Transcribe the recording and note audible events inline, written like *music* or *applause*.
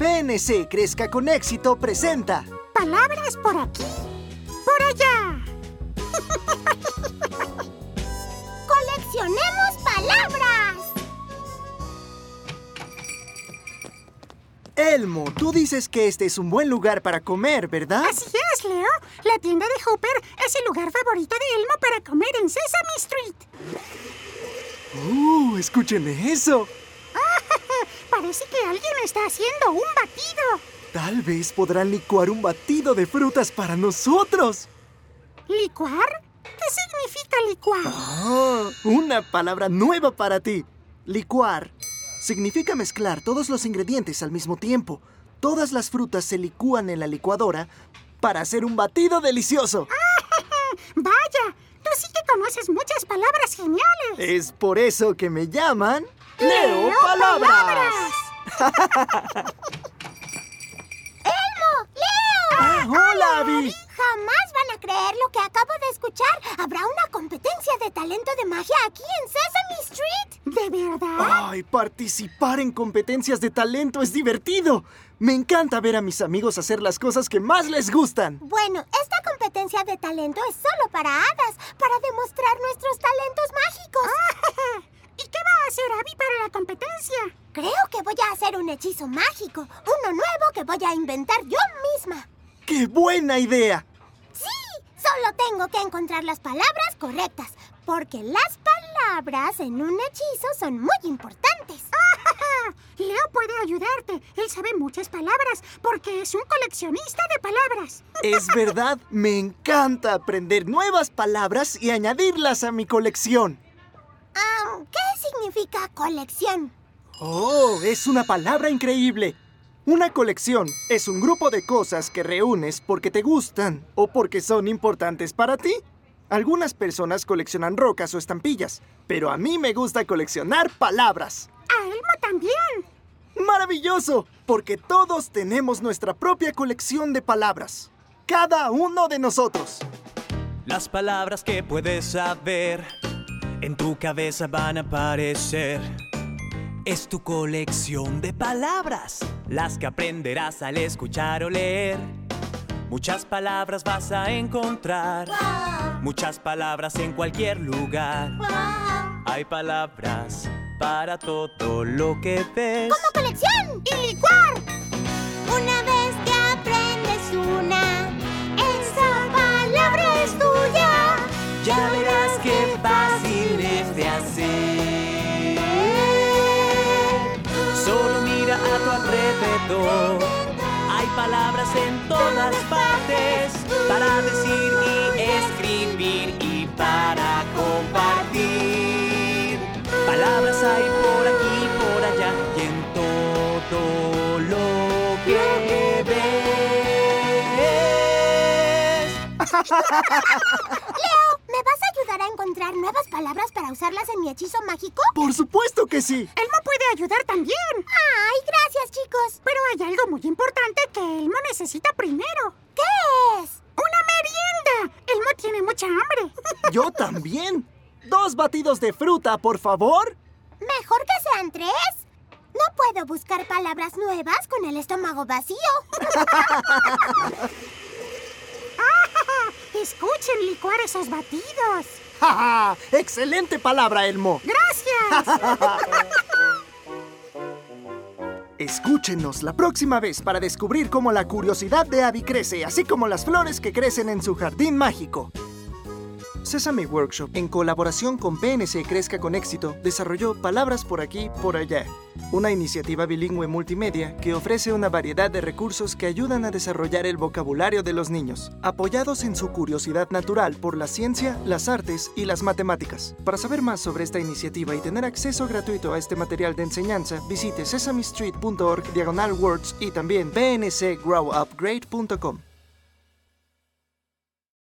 PNC Crezca con Éxito presenta Palabras por aquí, por allá. ¡Coleccionemos palabras! Elmo, tú dices que este es un buen lugar para comer, ¿verdad? Así es, Leo. La tienda de Hooper es el lugar favorito de Elmo para comer en Sesame Street. ¡Uh! Escuchen eso. Parece que alguien está haciendo un batido. Tal vez podrán licuar un batido de frutas para nosotros. ¿Licuar? ¿Qué significa licuar? Ah, una palabra nueva para ti. Licuar significa mezclar todos los ingredientes al mismo tiempo. Todas las frutas se licúan en la licuadora para hacer un batido delicioso. *laughs* Vaya, tú sí que conoces muchas palabras geniales. Es por eso que me llaman Leo Palabras. ¡Elmo! ¡Leo! Ah, ¡Hola, Abby! Jamás van a creer lo que acabo de escuchar. Habrá una competencia de talento de magia aquí en Sesame Street. ¿De verdad? Ay, participar en competencias de talento es divertido. Me encanta ver a mis amigos hacer las cosas que más les gustan. Bueno, esta competencia de talento es solo para hadas, para demostrar nuestros talentos mágicos. *laughs* la competencia? Creo que voy a hacer un hechizo mágico, uno nuevo que voy a inventar yo misma. ¡Qué buena idea! Sí, solo tengo que encontrar las palabras correctas, porque las palabras en un hechizo son muy importantes. *laughs* Leo puede ayudarte. Él sabe muchas palabras porque es un coleccionista de palabras. Es verdad, me encanta aprender nuevas palabras y añadirlas a mi colección. ¿Qué significa colección? Oh, es una palabra increíble. Una colección es un grupo de cosas que reúnes porque te gustan o porque son importantes para ti. Algunas personas coleccionan rocas o estampillas, pero a mí me gusta coleccionar palabras. A Elmo también. ¡Maravilloso! Porque todos tenemos nuestra propia colección de palabras. Cada uno de nosotros. Las palabras que puedes saber en tu cabeza van a aparecer. Es tu colección de palabras, las que aprenderás al escuchar o leer. Muchas palabras vas a encontrar, muchas palabras en cualquier lugar. Hay palabras para todo lo que ves. ¡Como colección! ¡Y licuar! Una vez que aprendes una, esa palabra es tuya. Ya verás Hay palabras en todas partes para decir y escribir y para compartir. Palabras hay por aquí, por allá y en todo lo que ves. Leo, ¿me vas a ayudar a encontrar nuevas palabras para usarlas en mi hechizo mágico? Por supuesto que sí. Elmo puede ayudar también. ¡Ay, gracias, chicos! Pero hay algo muy importante que Elmo necesita primero. ¿Qué es? ¡Una merienda! Elmo tiene mucha hambre. *laughs* Yo también. Dos batidos de fruta, por favor. ¿Mejor que sean tres? No puedo buscar palabras nuevas con el estómago vacío. *laughs* Escuchen licuar esos batidos. *laughs* ¡Ja, ja! excelente palabra, Elmo! Gracias. Escúchenos la próxima vez para descubrir cómo la curiosidad de Abby crece, así como las flores que crecen en su jardín mágico. Sesame Workshop, en colaboración con PNC Crezca con Éxito, desarrolló Palabras por aquí, por allá, una iniciativa bilingüe multimedia que ofrece una variedad de recursos que ayudan a desarrollar el vocabulario de los niños, apoyados en su curiosidad natural por la ciencia, las artes y las matemáticas. Para saber más sobre esta iniciativa y tener acceso gratuito a este material de enseñanza, visite sesamestreet.org diagonal words y también pncgrowupgrade.com.